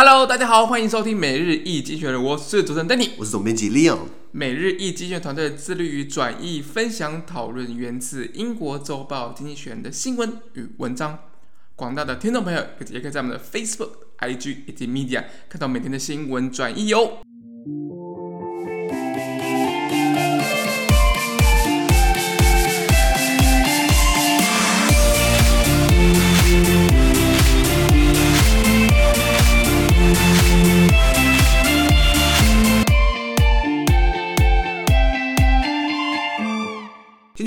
Hello，大家好，欢迎收听每日一经济学人，我是主持人 Danny，我是总编辑 Leon。每日一经济学团队致力于转译、分享、讨论源自英国周报《经济学人》的新闻与文章。广大的听众朋友也可以在我们的 Facebook、IG 以及 Media 看到每天的新闻转译哟。今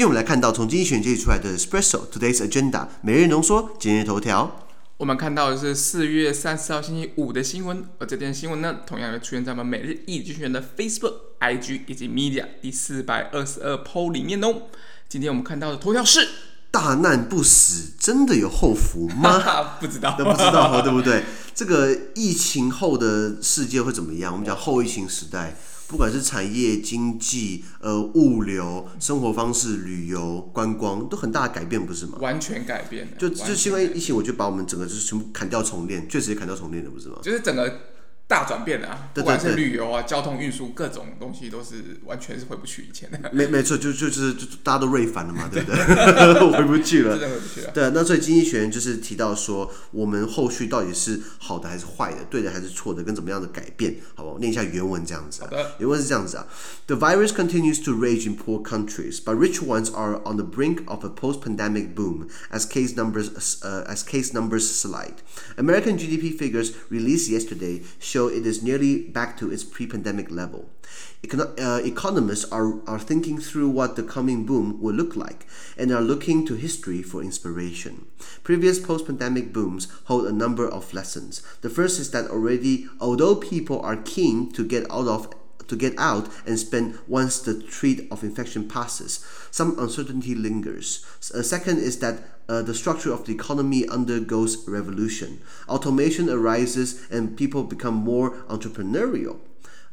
天我们来看到从经济学人整理出来的 Espresso Today's Agenda 每日浓缩今日头条。我们看到的是四月三十号星期五的新闻，而这篇新闻呢，同样会出现在我们每日一经济学人的 Facebook、IG 以及 Media 第四百二十二 PO 里面哦。今天我们看到的头条是：大难不死，真的有后福吗？不知道，都不知道，对不对？这个疫情后的世界会怎么样？我们讲后疫情时代。不管是产业、经济、呃物流、生活方式、旅游、观光，都很大的改变，不是吗？完全改变了。就就因为疫情，我就把我们整个就是全部砍掉重练，确实也砍掉重练了，不是吗？就是整个。大转变啊！不管是旅游啊、交通运输各种东西，都是完全是回不去以前的。没没错，就就是就大家都瑞反了嘛，对不对？回不去了，真的回不去了。对，那所以经济学人就是提到说，我们后续到底是好的还是坏的，对的还是错的，跟怎么样的改变，好不好？念一下原文这样子。好的。原文是这样子啊：The virus continues to rage in poor countries, but rich ones are on the brink of a post-pandemic boom as case numbers uh, as case numbers slide. American GDP figures released yesterday show it is nearly back to its pre-pandemic level. Econ uh, economists are, are thinking through what the coming boom will look like and are looking to history for inspiration. Previous post-pandemic booms hold a number of lessons. The first is that already, although people are keen to get out of to get out and spend once the threat of infection passes. Some uncertainty lingers. A second is that uh, the structure of the economy undergoes revolution. Automation arises and people become more entrepreneurial.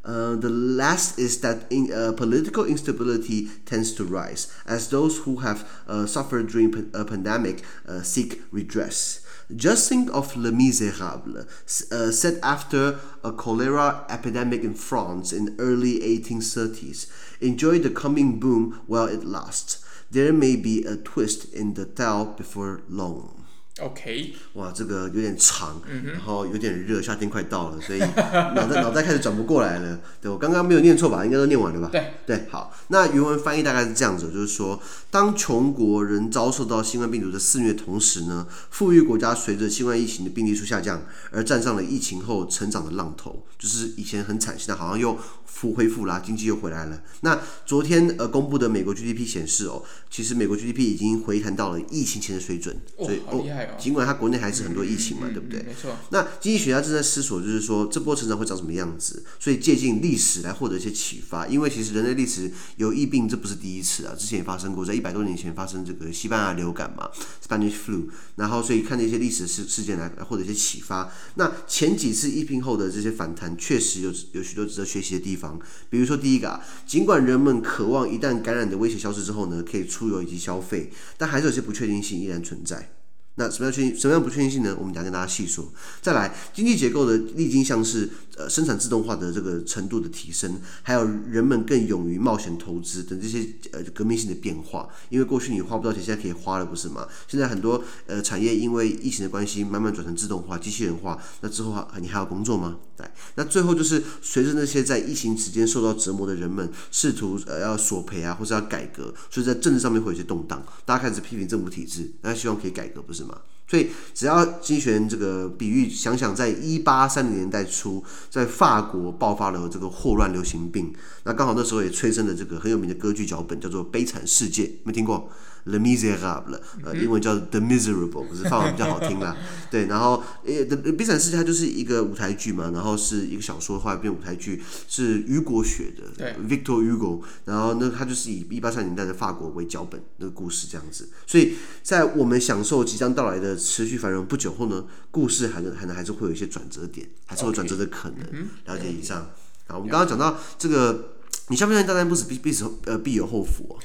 Uh, the last is that in, uh, political instability tends to rise as those who have uh, suffered during a pandemic uh, seek redress. Just think of Les Miserables, uh, set after a cholera epidemic in France in early 1830s. Enjoy the coming boom while it lasts. There may be a twist in the tale before long. OK，哇，这个有点长，然后有点热，夏天快到了，所以 脑袋脑袋开始转不过来了。对，我刚刚没有念错吧？应该都念完了吧？对对，好。那原文翻译大概是这样子，就是说，当穷国人遭受到新冠病毒的肆虐同时呢，富裕国家随着新冠疫情的病例数下降，而站上了疫情后成长的浪头，就是以前很惨，现在好像又复恢复啦，经济又回来了。那昨天呃公布的美国 GDP 显示哦，其实美国 GDP 已经回弹到了疫情前的水准，所以哦，好厉害。尽管它国内还是很多疫情嘛，嗯、对不对？没错。那经济学家正在思索，就是说这波成长会长什么样子，所以借鉴历史来获得一些启发。因为其实人类历史有疫病，这不是第一次啊，之前也发生过，在一百多年前发生这个西班牙流感嘛，Spanish flu。然后所以看这些历史事事件来来获得一些启发。那前几次疫病后的这些反弹，确实有有许多值得学习的地方。比如说第一个啊，尽管人们渴望一旦感染的威胁消失之后呢，可以出游以及消费，但还是有些不确定性依然存在。那什么样确定？什么样不确定性呢？我们等下跟大家细说。再来，经济结构的历经像是呃生产自动化的这个程度的提升，还有人们更勇于冒险投资等这些呃革命性的变化。因为过去你花不到钱，现在可以花了，不是吗？现在很多呃产业因为疫情的关系，慢慢转成自动化、机器人化。那之后你还要工作吗？对。那最后就是随着那些在疫情期间受到折磨的人们试图呃要索赔啊，或者要改革，所以在政治上面会有些动荡。大家开始批评政府体制，大家希望可以改革，不是吗所以，只要经济学人这个比喻，想想在一八三零年代初，在法国爆发了这个霍乱流行病，那刚好那时候也催生了这个很有名的歌剧脚本，叫做《悲惨世界》，没听过？？Les Misérables，呃，英文叫 The Miserable，可是法文比较好听啦。对，然后呃，《悲惨世界》它就是一个舞台剧嘛，然后是一个小说，后来变舞台剧，是雨果写的，Victor Hugo，然后那它就是以一八三零年代的法国为脚本那个故事这样子。所以在我们享受即将到来的持续繁荣不久后呢，故事还能还能还是会有一些转折点，还是有转折的可能。了解以上。好，我们刚刚讲到这个，你相不相信大难不死必必死呃必有后福哦？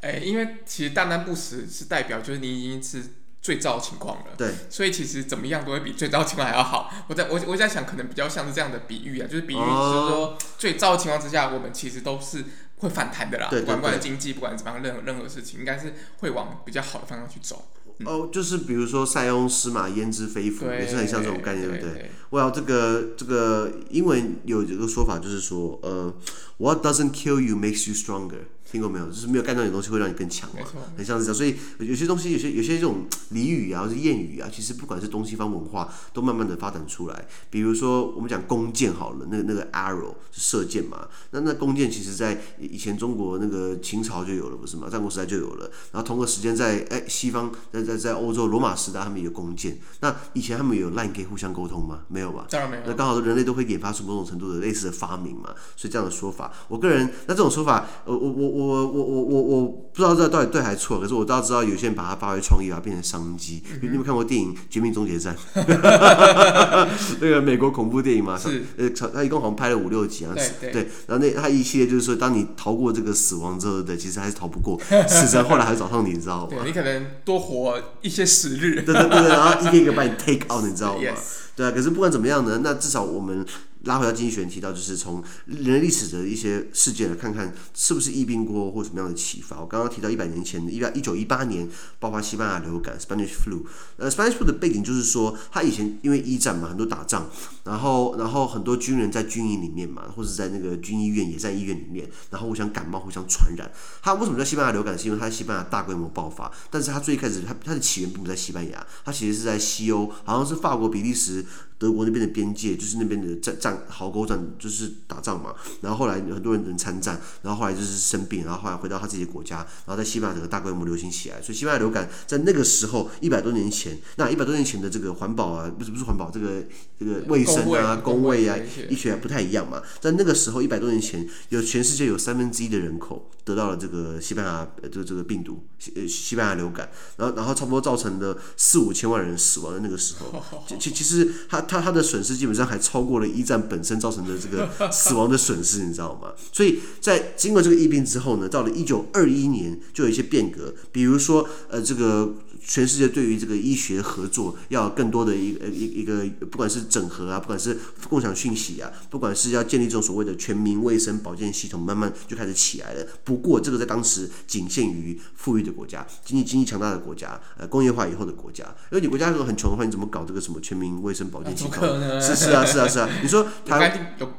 哎，因为其实大难不死是代表就是你已经是最糟的情况了。对，所以其实怎么样都会比最糟情况还要好。我在我我在想，可能比较像是这样的比喻啊，就是比喻，就是说最糟的情况之下，我们其实都是会反弹的啦。对，对，对，不管不管经济，不管怎么样，任何任何事情，应该是会往比较好的方向去走。嗯、哦，就是比如说塞翁失马焉知非福，也是很像这种概念，对不对？我要这个这个英文有一个说法，就是说，呃，What doesn't kill you makes you stronger。听过没有？就是没有干到的东西会让你更强嘛，很像是这样。所以有些东西，有些有些这种俚语啊，或者谚语啊，其实不管是东西方文化，都慢慢的发展出来。比如说我们讲弓箭好了，那个那个 arrow 是射箭嘛，那那弓箭其实在以前中国那个秦朝就有了，不是嘛？战国时代就有了。然后同个时间在哎西方，在在在欧洲罗马时代，他们有弓箭。那以前他们有 line 可以互相沟通吗？没有吧？当然没有。那刚好人类都会研发出某种程度的类似的发明嘛。所以这样的说法，我个人那这种说法，呃，我我我我我我。我我不知道这到底对还是错，可是我倒知道有些人把它发挥创意，把它变成商机。嗯、你有没有看过电影《绝命终结战》？那个美国恐怖电影嘛，是呃，他一共好像拍了五六集啊。对，对，然后那他一系列就是说，当你逃过这个死亡之后，的，其实还是逃不过，死神后来还是找上你，你知道吗？对，你可能多活一些时日。对对对对，然后一个一个把你 take out，你知道吗？对啊，可是不管怎么样呢，那至少我们。拉回到经济学人提到，就是从人类历史的一些事件来看看，是不是疫病过后或什么样的启发。我刚刚提到一百年前的，一八一九一八年爆发西班牙流感 （Spanish flu）。呃，Spanish flu 的背景就是说，他以前因为一战嘛，很多打仗，然后然后很多军人在军营里面嘛，或者在那个军医院，也在医院里面，然后互相感冒，互相传染。他为什么叫西班牙流感？是因为他在西班牙大规模爆发，但是他最开始，他他的起源并不在西班牙，他其实是在西欧，好像是法国、比利时。德国那边的边界就是那边的战战壕沟战，就是打仗嘛。然后后来很多人能参战，然后后来就是生病，然后后来回到他自己的国家，然后在西班牙整个大规模流行起来。所以西班牙流感在那个时候一百多年前，那一百多年前的这个环保啊，不是不是环保，这个这个卫生啊、公卫啊、医学不太一样嘛。在那个时候一百多年前，有全世界有三分之一的人口得到了这个西班牙这个这个病毒，西西班牙流感，然后然后差不多造成了四五千万人死亡的那个时候，其其实他。他他的损失基本上还超过了一战本身造成的这个死亡的损失，你知道吗？所以在经过这个疫病之后呢，到了一九二一年就有一些变革，比如说呃这个。全世界对于这个医学合作要更多的一个一一个，不管是整合啊，不管是共享讯息啊，不管是要建立这种所谓的全民卫生保健系统，慢慢就开始起来了。不过这个在当时仅限于富裕的国家，经济经济强大的国家，呃，工业化以后的国家。因为你国家如果很穷的话，你怎么搞这个什么全民卫生保健系统？是是啊是啊是啊，你说台湾。有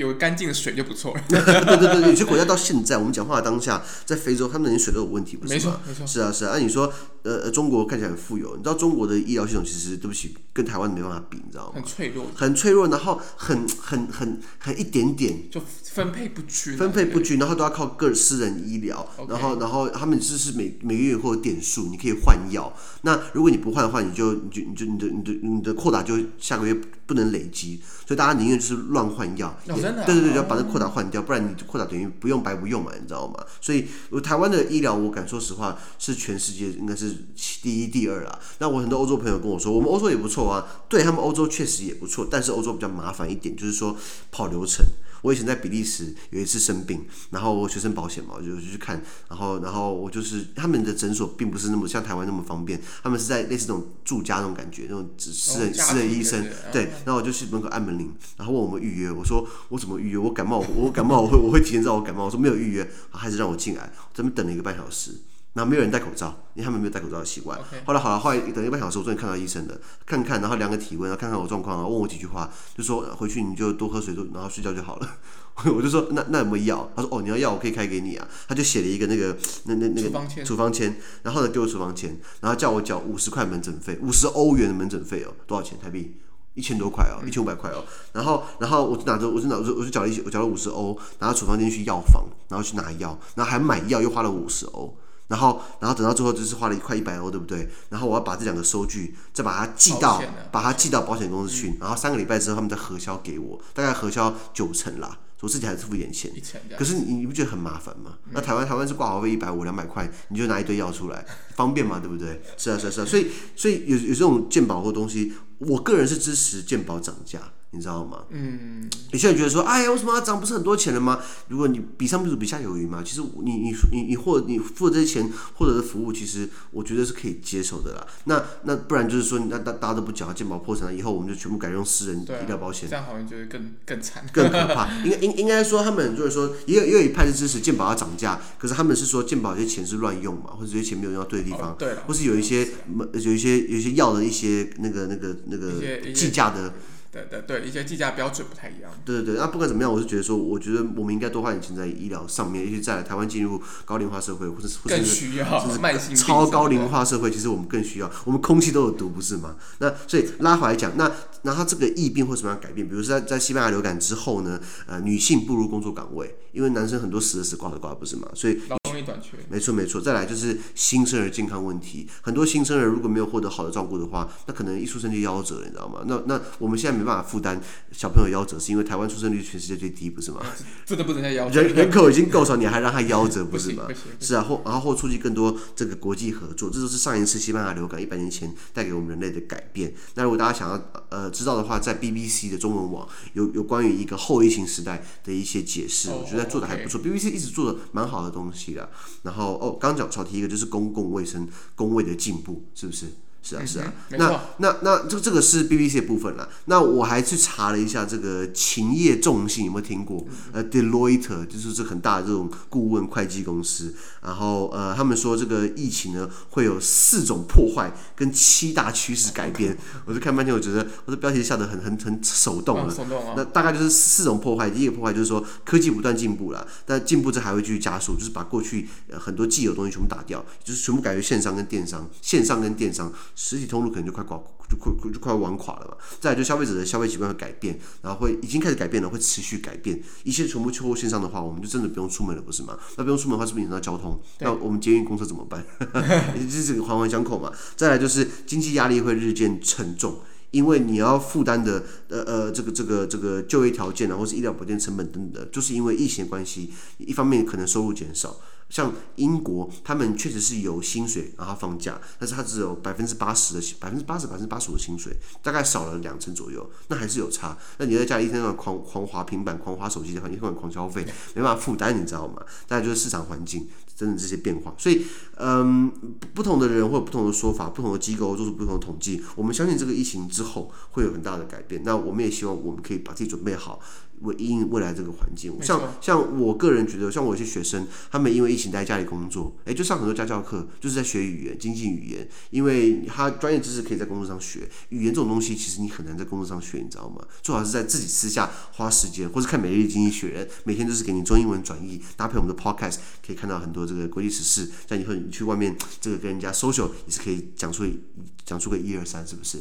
有干净的水就不错了。对 对对，有些国家到现在，我们讲话当下，在非洲，他们连水都有问题，不是吗？没错，是啊，是啊。那、你说，呃，中国看起来很富有，你知道中国的医疗系统其实对不起，跟台湾没办法比，你知道吗？很脆弱，很脆弱，然后很很很很一点点，就分配不均，分配不均，然后都要靠个私人医疗然后然后他们就是每每个月会有点数，你可以换药。那如果你不换的话，你就你就你就你的你的你的扩大就下个月不能累积，所以大家宁愿就是乱换药。对对对，要把这扩大换掉，不然你扩大等于不用白不用嘛，你知道吗？所以台湾的医疗，我敢说实话，是全世界应该是第一、第二啦。那我很多欧洲朋友跟我说，我们欧洲也不错啊，对他们欧洲确实也不错，但是欧洲比较麻烦一点，就是说跑流程。我以前在比利时有一次生病，然后我学生保险嘛，我就去看，然后然后我就是他们的诊所并不是那么像台湾那么方便，他们是在类似那种住家那种感觉，那种私人、哦、私人医生，对，然后我就去门口按门铃，然后问我们预约，我说我怎么预约？我感冒，我感冒我会我会提前知道我感冒，我说没有预约，还是让我进来，咱们等了一个半小时。然后没有人戴口罩，因为他们没有戴口罩的习惯。后来好了，后来等一个半小时，我终于看到医生了，看看，然后量个体温，然后看看我状况，然后问我几句话，就说回去你就多喝水，多然后睡觉就好了。我就说那那有没有药？他说哦，你要药我可以开给你啊。他就写了一个那个那那那个处方签，然后呢给我处方签，然后叫我缴五十块门诊费，五十欧元的门诊费哦，多少钱？台币一千多块哦，一千五百块哦。然后然后我就拿着我就拿着我就缴了一我缴了五十欧，拿到处方签去药房，然后去拿药，然后还买药又花了五十欧。然后，然后等到最后就是花了一块一百欧，对不对？然后我要把这两个收据再把它寄到，把它寄到保险公司去。然后三个礼拜之后，他们再核销给我，大概核销九成啦。我自己还是付一点钱。一千这样。可是你你不觉得很麻烦吗？嗯、那台湾台湾是挂号费一百五两百块，你就拿一堆药出来，方便嘛，对不对？是啊是啊是啊，所以所以有有这种鉴宝或东西，我个人是支持鉴宝涨价。你知道吗？嗯，有些人觉得说，哎呀，为什么要涨？不是很多钱了吗？如果你比上不足，比下有余嘛。其实你你你你获你付的这些钱获得的服务，其实我觉得是可以接受的啦。那那不然就是说，那大大家都不缴，健保破产了以后，我们就全部改用私人医疗保险，这样好像就会更更惨，更可怕。应该应应该说，他们就是说，也有也有一派是支持健保要涨价，可是他们是说健保这些钱是乱用嘛，或者这些钱没有用到对的地方，哦、对，或是有一些有一些有一些药的一些那个那个那个计价的。对对对，一些计价标准不太一样。对对对，那不管怎么样，我是觉得说，我觉得我们应该多花点钱在医疗上面，尤其在台湾进入高龄化社会，或者或者更需要，超高龄化社会，其实我们更需要。我们空气都有毒，不是吗？那所以拉回来讲，那那它这个疫病会什么样改变？比如说在在西班牙流感之后呢，呃，女性步入工作岗位，因为男生很多死的死，挂的挂，不是吗？所以。短缺，没错没错，再来就是新生儿健康问题，很多新生儿如果没有获得好的照顾的话，那可能一出生就夭折了，你知道吗？那那我们现在没办法负担小朋友夭折，是因为台湾出生率全世界最低，不是吗？真的不能再夭折，人人口已经够少，你还让他夭折，不是吗？是啊，后然后或促进更多这个国际合作，这都是上一次西班牙流感一百年前带给我们人类的改变。那如果大家想要呃知道的话，在 BBC 的中文网有有关于一个后疫情时代的一些解释，我觉得做的还不错。Oh. BBC 一直做的蛮好的东西的，然后哦。刚讲少提一个，就是公共卫生工位的进步，是不是？是啊，是啊。嗯、那那那这个这个是 BBC 的部分了。那我还去查了一下这个勤业众信有没有听过？呃，Deloitte 就是这很大的这种顾问会计公司。然后呃，他们说这个疫情呢会有四种破坏跟七大趋势改变。我就看半天，我觉得我的标题下得很很很手动了。那大概就是四种破坏。第一个破坏就是说科技不断进步了，但进步这还会继续加速，就是把过去呃很多既有东西全部打掉，就是全部改为线上跟电商，线上跟电商。实体通路可能就快垮，就快就快玩垮了嘛。再来就消费者的消费习惯会改变，然后会已经开始改变了，会持续改变。一切全部去线上的话，我们就真的不用出门了，不是吗？那不用出门的话，是不是影响到交通？那我们捷运公车怎么办？这是个环环相扣嘛。再来就是经济压力会日渐沉重，因为你要负担的呃呃这个这个这个就业条件啊，或是医疗保健成本等等的，就是因为疫情的关系，一方面可能收入减少。像英国，他们确实是有薪水，然后放假，但是他只有百分之八十的百分之八十百分之八十五的薪水，大概少了两成左右，那还是有差。那你在家里一天到晚狂狂滑平板、狂滑手机的话，一天到晚狂消费，没办法负担，你知道吗？大概就是市场环境真的这些变化。所以，嗯，不同的人会有不同的说法，不同的机构做出不同的统计。我们相信这个疫情之后会有很大的改变。那我们也希望我们可以把自己准备好。为因未来这个环境，像像我个人觉得，像我一些学生，他们因为疫情待在家里工作，诶，就上很多家教课，就是在学语言、经济语言，因为他专业知识可以在工作上学。语言这种东西，其实你很难在工作上学，你知道吗？最好是在自己私下花时间，或是看《每日经济学人》，每天都是给你中英文转译，搭配我们的 Podcast，可以看到很多这个国际时事。像以后你去外面这个跟人家 social，也是可以讲出讲出个一二三，是不是？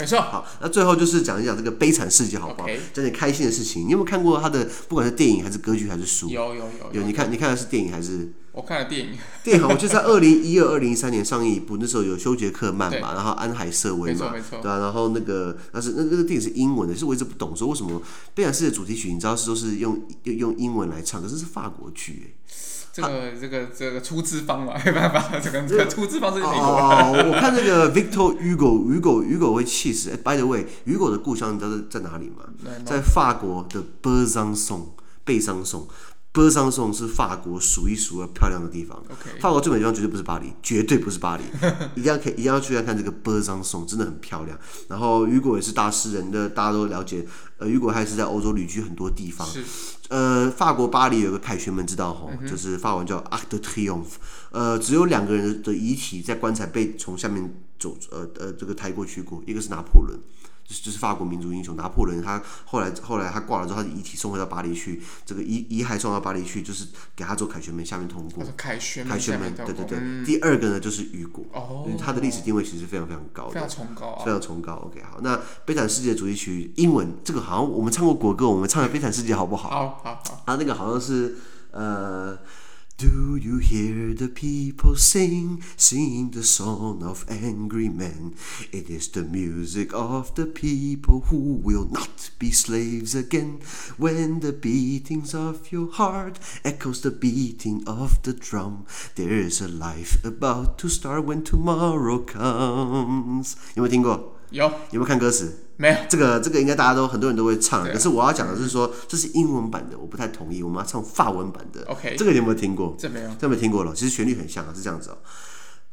没错，好，那最后就是讲一讲这个悲惨世界，好不好？讲.点开心的事情。你有没有看过他的，不管是电影还是歌剧还是书？有有有有。有，你看，你看的是电影还是？我看了电影。电影好，我就在二零一二、二零一三年上映一部，那时候有休杰克曼嘛，然后安海瑟薇嘛，没错没错。对啊，然后那个，但是那那个电影是英文的，是我一直不懂，说为什么悲惨世界主题曲，你知道是都是用用用英文来唱，可是是法国剧诶。这个这个这个出资方嘛，没办法，这个这个出资方是美国。哦，我看那个 Victor Hugo，Hugo，Hugo 会气死。哎，By the way，Hugo 的故乡你知道在哪里吗？在法国的颂。波桑颂是法国数一数二漂亮的地方。法国最美的地方绝对不是巴黎，绝对不是巴黎。一定要可以，一定要去看看这个波桑颂，真的很漂亮。然后雨果也是大诗人的，大家都了解。呃，雨果还是在欧洲旅居很多地方。是呃，法国巴黎有个凯旋门，知道吼，嗯、就是法文叫 Arc de Triomphe。呃，只有两个人的遗体在棺材被从下面走，呃呃，这个抬过去过，一个是拿破仑。就是法国民族英雄拿破仑，他后来后来他挂了之后，他的遗体送回到巴黎去，这个遗遗骸送到巴黎去，就是给他做凯旋门下面通过。凯旋门，凯旋门，对对对。嗯、第二个呢，就是雨果，哦，他的历史定位其实非常非常高的，非常崇高，非常崇高。OK，好，那悲惨世界主题曲英文这个好像我们唱过国歌，我们唱的悲惨世界好不好？好好好。他那个好像是呃。Do you hear the people sing, sing the song of angry men? It is the music of the people who will not be slaves again. When the beatings of your heart echoes the beating of the drum, there is a life about to start when tomorrow comes. 有没有听过？有，有没有看歌词？ 没有？这个这个应该大家都很多人都会唱，可是我要讲的是说这是英文版的，我不太同意，我们要唱法文版的。OK 这个你有没有听过？这没有。这没听过了？其实旋律很像啊，是这样子哦。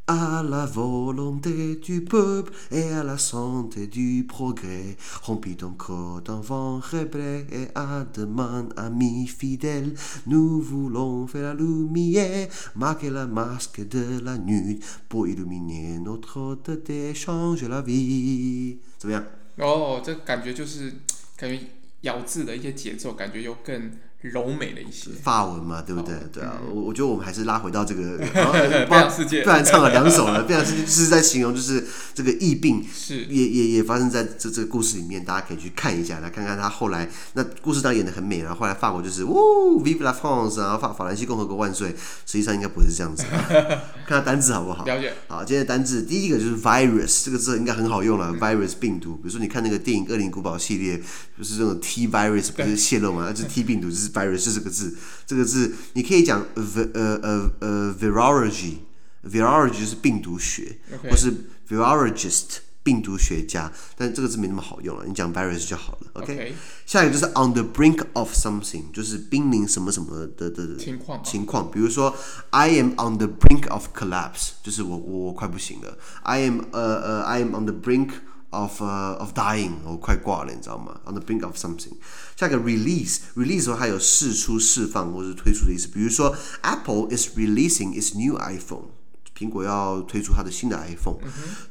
À la volonté du peuple et à la santé du progrès, remplis ton corps d'enfant rebelle et à demain, ami fidèle, nous voulons faire la lumière, marquer la masque de la nuit pour illuminer notre route et changer la vie。怎么样？哦，这感觉就是 感觉咬字的一些节奏，感觉又更柔美了一些。发文嘛，对不对？对啊，嗯我我觉得我们还是拉回到这个，然后不非常世界不然唱了两首了，非常世界就是在形容就是这个疫病是也也也发生在这这个故事里面，大家可以去看一下，来看看他后来那故事当然演的很美，然后后来法国就是呜，Vive la France，然后法法兰西共和国万岁，实际上应该不是这样子，看他单字好不好？了解。好，今天的单字第一个就是 virus，这个字应该很好用了，virus 病毒。比如说你看那个电影《恶灵古堡》系列，就是这种 T virus 不是泄露嘛，那就是 T 病毒，就是virus 就是这个字。这个字你可以讲 v 呃呃呃 virology，virology 就是病毒学 OK 或是 virologist 病毒学家，但这个字没那么好用了，你讲 virus 就好了。OK，, OK 下一个就是 on the brink of something，就是濒临什么什么的的的情况嘛情况，比如说 I am on the brink of collapse，就是我我我快不行了。I am 呃呃 I am on the brink of 呃、of dying，我快挂了，你知道吗？On the brink of something。下一个 release，release 的话它有释出、释放或者推出的意思，比如说 Apple is releasing its new iPhone。 苹果要推出它的新的 iPhone、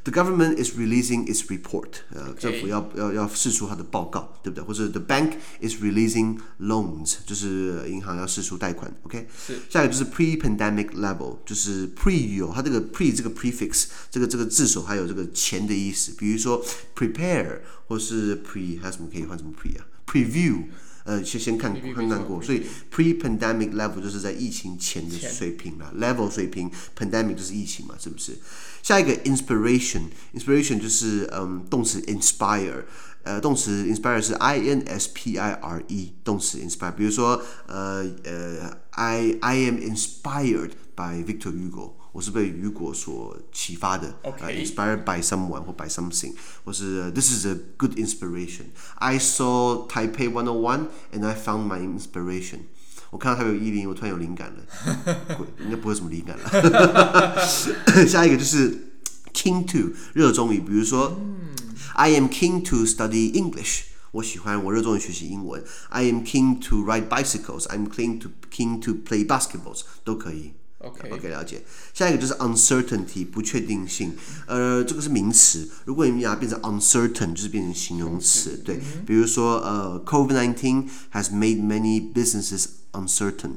The government is releasing its report，呃政府要要要释出它的报告，对不对？或者 The bank is releasing loans，就是银行要释出贷款，OK？是下一个就是 pre-pandemic level，就是 pre 有它这个 pre 这个 prefix，这个这个字首还有这个前的意思，比如说 prepare 或是 pre，还有什么可以换什么 pre 啊？preview。呃，先先看看看过，所以 pre-pandemic level 就是在疫情前的水平啦，level 水平，pandemic 就是疫情嘛，是不是？下一个 inspiration，inspiration 就是嗯动词 inspire，呃动词 inspire 是 i n s p i r e，动词 inspire，比如说呃呃 I I am inspired by Victor Hugo，我是被雨果所启发的 OK 呃 inspired by someone 或 by something，或是、呃 This is a good inspiration。I saw Taipei 101 and I found my inspiration。我看到台北一零，我突然有灵感了，鬼应该不会有什么灵感了。下一个就是 keen to 热衷于，比如说、I am keen to study English。我喜欢，我热衷于学习英文。I am keen to ride bicycles. I'm keen to keen to play basketballs，都可以。 OK OK，了解。下一个就是 uncertainty，不确定性。呃，这个是名词。如果你把它变成 uncertain，就是变成形容词。对，比如说呃，COVID-19 has made many businesses uncertain。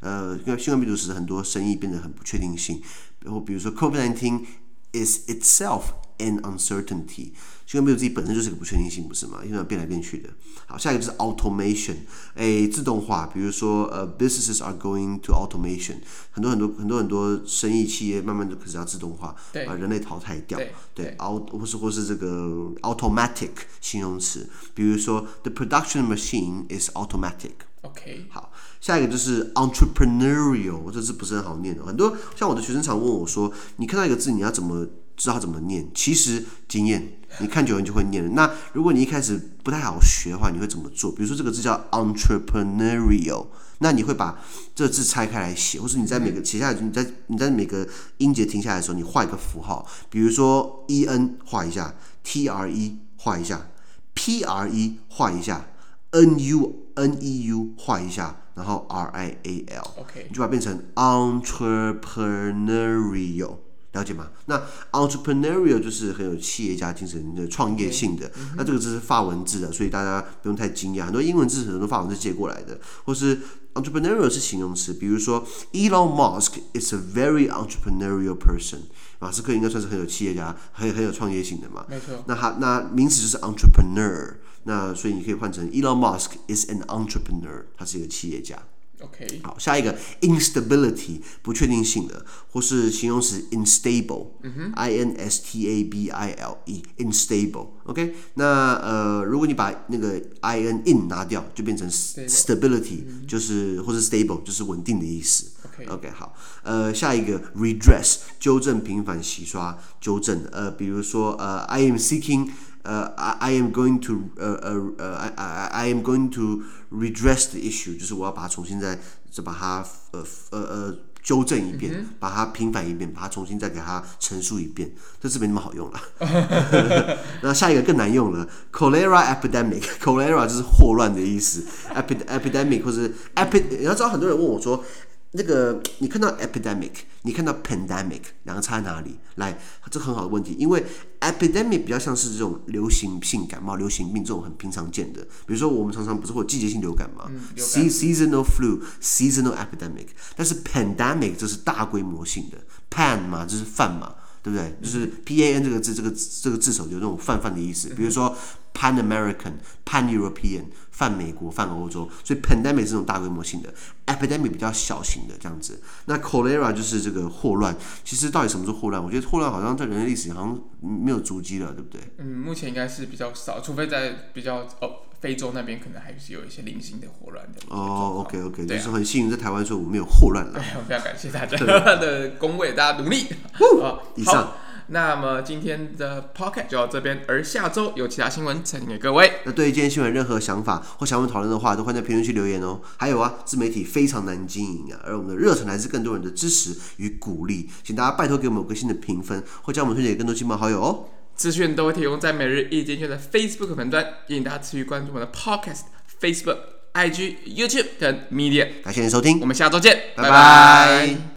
呃，因为新冠病毒使很多生意变得很不确定性。然后比如说 COVID-19 is itself an uncertainty。新冠病毒自己本身就是个不确定性，不是吗？因为它变来变去的。好，下一个就是 automation，诶，自动化。比如说，呃，businesses are going to automation，很多很多很多很多生意企业慢慢的开始要自动化，对把人类淘汰掉。对对，out 或是或是这个 automatic 形容词，比如说 the production machine is automatic。OK 好，下一个就是 entrepreneurial，这字不是很好念的。很多像我的学生常问我说：“你看到一个字，你要怎么知道它怎么念？”其实经验，你看久了你就会念了。那如果你一开始不太好学的话，你会怎么做？比如说这个字叫 entrepreneurial，那你会把这个字拆开来写，或是你在每个写下来，你在你在每个音节停下来的时候，你画一个符号，比如说 e n 画一下，t r e 画一下，p r e 画一下，n u n e u 画一下，然后 r i a l。你就把它变成 entrepreneurial，了解吗？那 entrepreneurial 就是很有企业家精神的创业性的。那这个字是法文字的，所以大家不用太惊讶。很多英文字很多法文字借过来的，或是 entrepreneurial 是形容词，比如说 Elon Musk is a very entrepreneurial person。马斯克应该算是很有企业家，很很有创业性的嘛。没错那他那名词就是 entrepreneur，那所以你可以换成 Elon Musk is an entrepreneur，他是一个企业家。OK，好，下一个 instability 不确定性的，或是形容词 instable，I、嗯、N S T A B I L E instable。OK，那呃，如果你把那个 I N in 拿掉，就变成 stability，、嗯、就是或是 stable，就是稳定的意思。OK，OK，、okay, 好，呃，下一个 redress 纠正、平反、洗刷、纠正。呃，比如说呃，I am seeking。呃、uh,，I I am going to 呃呃呃，I I I am going to redress the issue，就是我要把它重新再再把它呃呃呃纠正一遍，嗯、把它平反一遍，把它重新再给它陈述一遍，这是没那么好用了。那下一个更难用了，cholera epidemic，cholera 就是霍乱的意思，epidemic 或者 epi，你要知道很多人问我说。那个，你看到 epidemic，你看到 pandemic，两个差在哪里？来，这很好的问题，因为 epidemic 比较像是这种流行性感冒、流行病这种很平常见的，比如说我们常常不是会有季节性流感嘛、嗯、，seasonal flu，seasonal epidemic，但是 pandemic 这是大规模性的，pan 嘛，这是泛嘛，对不对？就是 P A N 这个字，这个这个字首有那种泛泛的意思，比如说。Pan American, Pan European，泛美国、泛欧洲，所以 pandemic 是这种大规模性的，epidemic 比较小型的这样子。那 cholera 就是这个霍乱。其实到底什么是霍乱？我觉得霍乱好像在人类历史好像没有足迹了，对不对？嗯，目前应该是比较少，除非在比较哦非洲那边，可能还是有一些零星的霍乱的。哦，OK OK，就是很幸运在台湾说我们没有霍乱了。对，我非常感谢大家 的恭维，大家努力。好，以上。那么今天的 podcast 就到这边，而下周有其他新闻呈现给各位。那对于今天新闻任何想法或想问讨论的话，都欢迎在评论区留言哦。还有啊，自媒体非常难经营啊，而我们的热忱来自更多人的支持与鼓励，请大家拜托给我们五颗星的评分，或将我们推荐给更多亲朋好友哦。资讯都会提供在每日一经济学人的 Facebook 粉专，也请大家持续关注我们的 podcast、Facebook、IG、YouTube 等 media。感谢您收听，我们下周见，拜拜。拜拜。